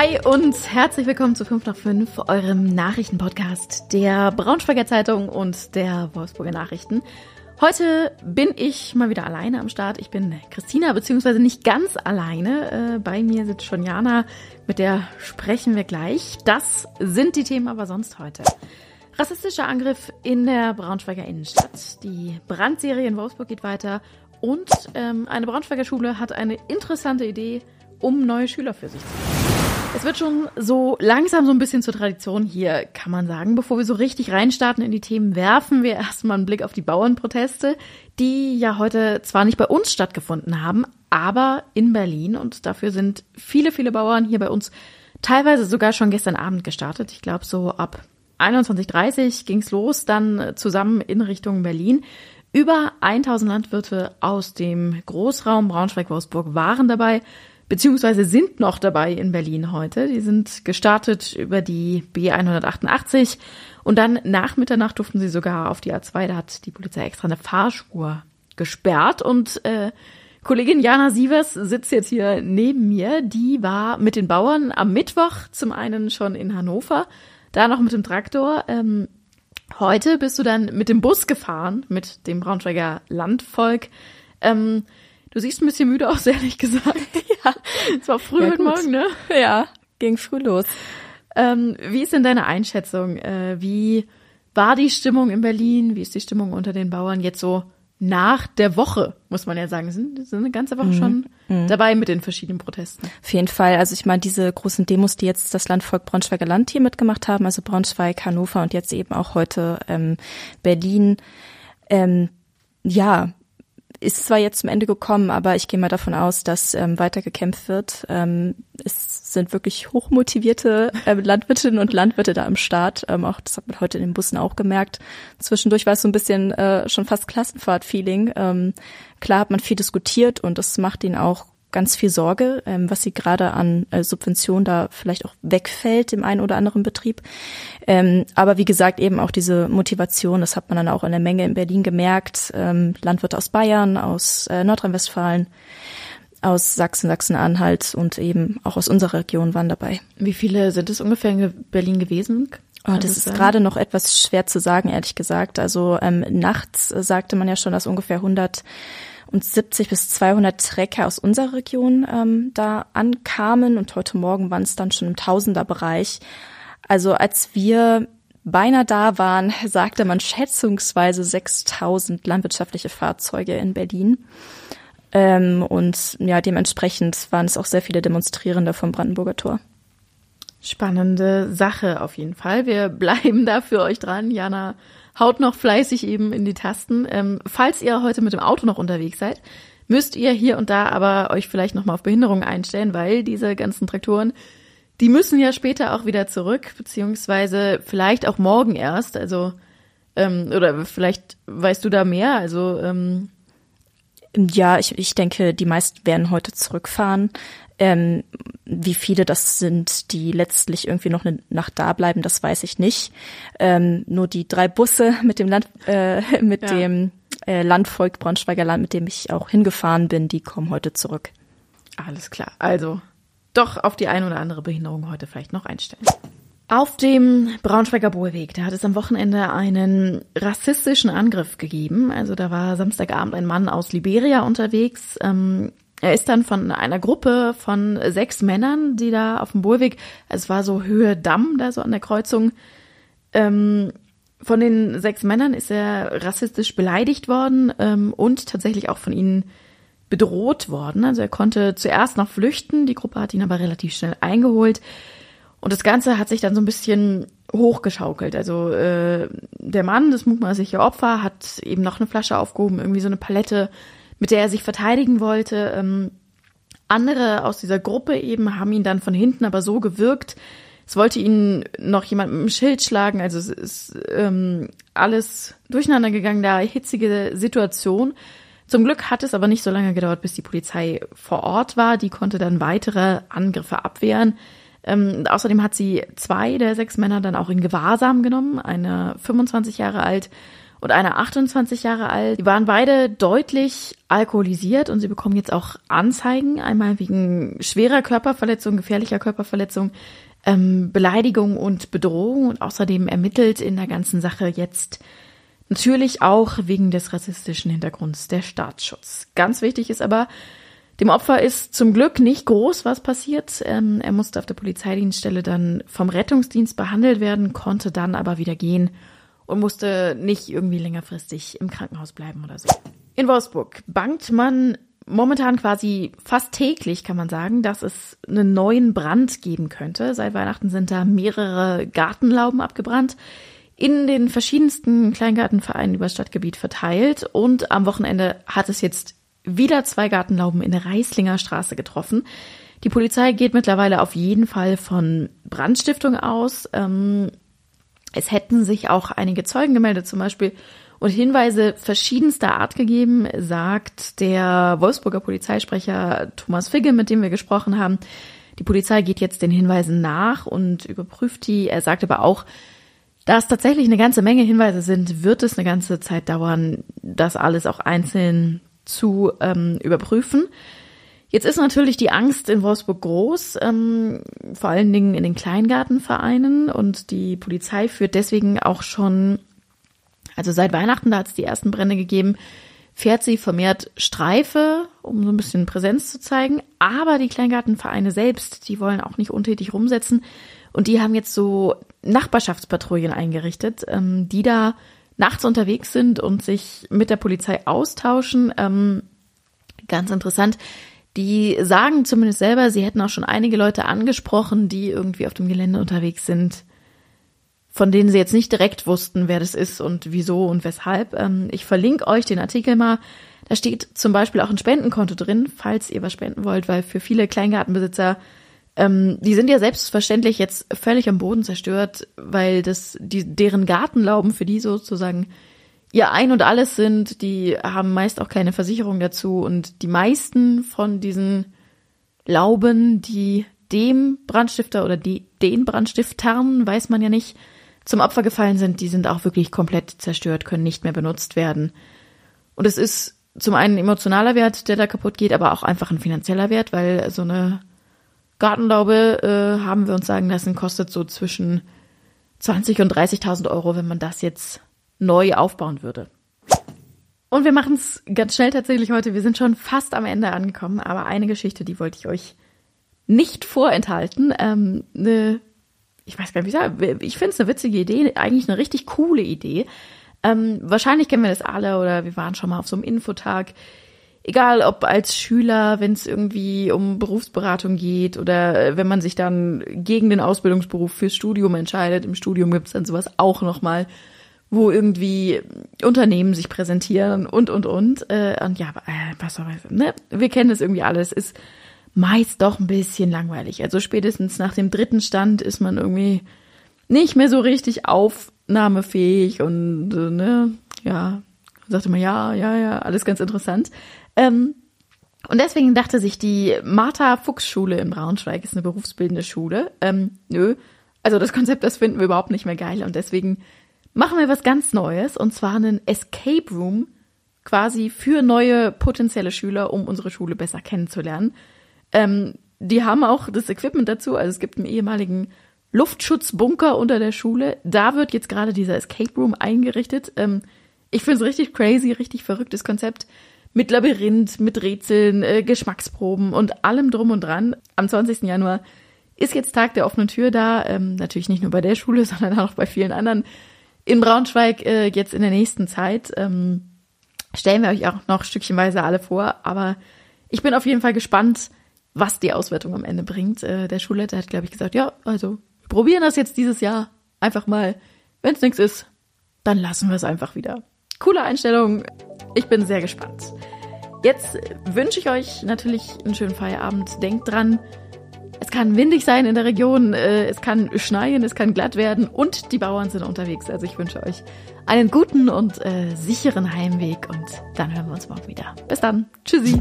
Hi und herzlich willkommen zu 5 nach 5, eurem Nachrichtenpodcast der Braunschweiger Zeitung und der Wolfsburger Nachrichten. Heute bin ich mal wieder alleine am Start. Ich bin Christina, beziehungsweise nicht ganz alleine. Äh, bei mir sitzt schon Jana, mit der sprechen wir gleich. Das sind die Themen aber sonst heute. Rassistischer Angriff in der Braunschweiger Innenstadt. Die Brandserie in Wolfsburg geht weiter. Und ähm, eine Braunschweiger Schule hat eine interessante Idee, um neue Schüler für sich zu finden. Es wird schon so langsam so ein bisschen zur Tradition hier, kann man sagen. Bevor wir so richtig reinstarten in die Themen, werfen wir erstmal einen Blick auf die Bauernproteste, die ja heute zwar nicht bei uns stattgefunden haben, aber in Berlin. Und dafür sind viele, viele Bauern hier bei uns teilweise sogar schon gestern Abend gestartet. Ich glaube, so ab 21.30 ging's los, dann zusammen in Richtung Berlin. Über 1000 Landwirte aus dem Großraum Braunschweig-Wolfsburg waren dabei beziehungsweise sind noch dabei in Berlin heute. Die sind gestartet über die B188 und dann nach Mitternacht durften sie sogar auf die A2. Da hat die Polizei extra eine Fahrspur gesperrt und äh, Kollegin Jana Sievers sitzt jetzt hier neben mir. Die war mit den Bauern am Mittwoch zum einen schon in Hannover, da noch mit dem Traktor. Ähm, heute bist du dann mit dem Bus gefahren, mit dem Braunschweiger Landvolk. Ähm, Du siehst ein bisschen müde aus, ehrlich gesagt. ja. Es war früh ja, heute Morgen, ne? Ja, ging früh los. Ähm, wie ist denn deine Einschätzung? Äh, wie war die Stimmung in Berlin? Wie ist die Stimmung unter den Bauern jetzt so nach der Woche, muss man ja sagen. Sind, sind eine ganze Woche mhm. schon mhm. dabei mit den verschiedenen Protesten. Auf jeden Fall. Also ich meine, diese großen Demos, die jetzt das Landvolk Braunschweiger Land hier mitgemacht haben, also Braunschweig, Hannover und jetzt eben auch heute ähm, Berlin, ähm, ja, ist zwar jetzt zum Ende gekommen, aber ich gehe mal davon aus, dass ähm, weiter gekämpft wird. Ähm, es sind wirklich hochmotivierte äh, Landwirtinnen und Landwirte da am Start. Ähm, auch das hat man heute in den Bussen auch gemerkt. Zwischendurch war es so ein bisschen äh, schon fast Klassenfahrt-Feeling. Ähm, klar hat man viel diskutiert und das macht ihn auch ganz viel Sorge, ähm, was sie gerade an äh, Subventionen da vielleicht auch wegfällt im einen oder anderen Betrieb. Ähm, aber wie gesagt, eben auch diese Motivation, das hat man dann auch in der Menge in Berlin gemerkt. Ähm, Landwirte aus Bayern, aus äh, Nordrhein-Westfalen, aus Sachsen, Sachsen-Anhalt und eben auch aus unserer Region waren dabei. Wie viele sind es ungefähr in Berlin gewesen? Oh, das ist gerade noch etwas schwer zu sagen, ehrlich gesagt. Also ähm, nachts äh, sagte man ja schon, dass ungefähr 100 und 70 bis 200 Trecker aus unserer Region ähm, da ankamen und heute Morgen waren es dann schon im Tausenderbereich. Also als wir beinahe da waren, sagte man schätzungsweise 6000 landwirtschaftliche Fahrzeuge in Berlin. Ähm, und ja, dementsprechend waren es auch sehr viele Demonstrierende vom Brandenburger Tor. Spannende Sache auf jeden Fall. Wir bleiben da für euch dran. Jana haut noch fleißig eben in die Tasten. Ähm, falls ihr heute mit dem Auto noch unterwegs seid, müsst ihr hier und da aber euch vielleicht nochmal auf Behinderung einstellen, weil diese ganzen Traktoren, die müssen ja später auch wieder zurück, beziehungsweise vielleicht auch morgen erst. Also, ähm, oder vielleicht weißt du da mehr. Also, ähm, ja, ich, ich denke, die meisten werden heute zurückfahren. Ähm, wie viele das sind, die letztlich irgendwie noch eine Nacht da bleiben, das weiß ich nicht. Ähm, nur die drei Busse mit dem Land, äh, mit ja. dem äh, Landvolk Braunschweiger Land, mit dem ich auch hingefahren bin, die kommen heute zurück. Alles klar. Also doch auf die ein oder andere Behinderung heute vielleicht noch einstellen. Auf dem Braunschweiger Bohlweg, da hat es am Wochenende einen rassistischen Angriff gegeben. Also da war Samstagabend ein Mann aus Liberia unterwegs. Ähm, er ist dann von einer Gruppe von sechs Männern, die da auf dem Bohlweg, es war so Höhe Damm, da so an der Kreuzung, ähm, von den sechs Männern ist er rassistisch beleidigt worden ähm, und tatsächlich auch von ihnen bedroht worden. Also er konnte zuerst noch flüchten, die Gruppe hat ihn aber relativ schnell eingeholt. Und das Ganze hat sich dann so ein bisschen hochgeschaukelt. Also äh, der Mann, das mutmaßliche Opfer, hat eben noch eine Flasche aufgehoben, irgendwie so eine Palette mit der er sich verteidigen wollte. Ähm, andere aus dieser Gruppe eben haben ihn dann von hinten aber so gewirkt, es wollte ihn noch jemand mit dem Schild schlagen, also es ist ähm, alles durcheinander gegangen, da hitzige Situation. Zum Glück hat es aber nicht so lange gedauert, bis die Polizei vor Ort war. Die konnte dann weitere Angriffe abwehren. Ähm, außerdem hat sie zwei der sechs Männer dann auch in Gewahrsam genommen, eine 25 Jahre alt und einer 28 Jahre alt. Die waren beide deutlich alkoholisiert und sie bekommen jetzt auch Anzeigen, einmal wegen schwerer Körperverletzung, gefährlicher Körperverletzung, ähm, Beleidigung und Bedrohung und außerdem ermittelt in der ganzen Sache jetzt natürlich auch wegen des rassistischen Hintergrunds der Staatsschutz. Ganz wichtig ist aber, dem Opfer ist zum Glück nicht groß was passiert. Ähm, er musste auf der Polizeidienststelle dann vom Rettungsdienst behandelt werden, konnte dann aber wieder gehen und musste nicht irgendwie längerfristig im Krankenhaus bleiben oder so. In Wolfsburg bangt man momentan quasi fast täglich, kann man sagen, dass es einen neuen Brand geben könnte. Seit Weihnachten sind da mehrere Gartenlauben abgebrannt in den verschiedensten Kleingartenvereinen über Stadtgebiet verteilt und am Wochenende hat es jetzt wieder zwei Gartenlauben in der Reislinger Straße getroffen. Die Polizei geht mittlerweile auf jeden Fall von Brandstiftung aus. Ähm, es hätten sich auch einige Zeugen gemeldet, zum Beispiel, und Hinweise verschiedenster Art gegeben, sagt der Wolfsburger Polizeisprecher Thomas Figge, mit dem wir gesprochen haben. Die Polizei geht jetzt den Hinweisen nach und überprüft die. Er sagt aber auch, da es tatsächlich eine ganze Menge Hinweise sind, wird es eine ganze Zeit dauern, das alles auch einzeln zu ähm, überprüfen. Jetzt ist natürlich die Angst in Wolfsburg groß, ähm, vor allen Dingen in den Kleingartenvereinen und die Polizei führt deswegen auch schon, also seit Weihnachten, da hat es die ersten Brände gegeben, fährt sie vermehrt Streife, um so ein bisschen Präsenz zu zeigen. Aber die Kleingartenvereine selbst, die wollen auch nicht untätig rumsetzen und die haben jetzt so Nachbarschaftspatrouillen eingerichtet, ähm, die da nachts unterwegs sind und sich mit der Polizei austauschen. Ähm, ganz interessant. Die sagen zumindest selber, sie hätten auch schon einige Leute angesprochen, die irgendwie auf dem Gelände unterwegs sind, von denen sie jetzt nicht direkt wussten, wer das ist und wieso und weshalb. Ähm, ich verlinke euch den Artikel mal. Da steht zum Beispiel auch ein Spendenkonto drin, falls ihr was spenden wollt, weil für viele Kleingartenbesitzer ähm, die sind ja selbstverständlich jetzt völlig am Boden zerstört, weil das, die, deren Gartenlauben für die sozusagen ihr Ein und Alles sind. Die haben meist auch keine Versicherung dazu und die meisten von diesen Lauben, die dem Brandstifter oder die, den Brandstiftern, weiß man ja nicht, zum Opfer gefallen sind, die sind auch wirklich komplett zerstört, können nicht mehr benutzt werden. Und es ist zum einen ein emotionaler Wert, der da kaputt geht, aber auch einfach ein finanzieller Wert, weil so eine Gartenlaube, äh, haben wir uns sagen lassen, kostet so zwischen 20 und 30.000 Euro, wenn man das jetzt neu aufbauen würde. Und wir machen es ganz schnell tatsächlich heute. Wir sind schon fast am Ende angekommen, aber eine Geschichte, die wollte ich euch nicht vorenthalten. Ähm, ne, ich weiß gar nicht, wie ich sage. Ich finde es eine witzige Idee, eigentlich eine richtig coole Idee. Ähm, wahrscheinlich kennen wir das alle oder wir waren schon mal auf so einem Infotag egal ob als Schüler, wenn es irgendwie um Berufsberatung geht oder äh, wenn man sich dann gegen den Ausbildungsberuf fürs Studium entscheidet. Im Studium gibt's dann sowas auch nochmal, wo irgendwie Unternehmen sich präsentieren und, und, und. Äh, und ja, äh, was soll ich, ne? Wir kennen das irgendwie alles. Ist meist doch ein bisschen langweilig. Also spätestens nach dem dritten Stand ist man irgendwie nicht mehr so richtig aufnahmefähig und äh, ne, ja, sagte man ja, ja, ja, alles ganz interessant. Ähm, und deswegen dachte sich die Martha Fuchs Schule in Braunschweig ist eine berufsbildende Schule. Ähm, nö, also das Konzept, das finden wir überhaupt nicht mehr geil und deswegen machen wir was ganz Neues und zwar einen Escape Room quasi für neue potenzielle Schüler, um unsere Schule besser kennenzulernen. Ähm, die haben auch das Equipment dazu, also es gibt einen ehemaligen Luftschutzbunker unter der Schule. Da wird jetzt gerade dieser Escape Room eingerichtet. Ähm, ich finde es richtig crazy, richtig verrücktes Konzept mit Labyrinth, mit Rätseln, äh, Geschmacksproben und allem drum und dran. Am 20. Januar ist jetzt Tag der offenen Tür da. Ähm, natürlich nicht nur bei der Schule, sondern auch bei vielen anderen in Braunschweig äh, jetzt in der nächsten Zeit. Ähm, stellen wir euch auch noch stückchenweise alle vor. Aber ich bin auf jeden Fall gespannt, was die Auswertung am Ende bringt. Äh, der Schulleiter hat, glaube ich, gesagt, ja, also wir probieren das jetzt dieses Jahr einfach mal. Wenn es nichts ist, dann lassen wir es einfach wieder. Coole Einstellung. Ich bin sehr gespannt. Jetzt wünsche ich euch natürlich einen schönen Feierabend. Denkt dran, es kann windig sein in der Region, äh, es kann schneien, es kann glatt werden und die Bauern sind unterwegs. Also ich wünsche euch einen guten und äh, sicheren Heimweg und dann hören wir uns morgen wieder. Bis dann. Tschüssi.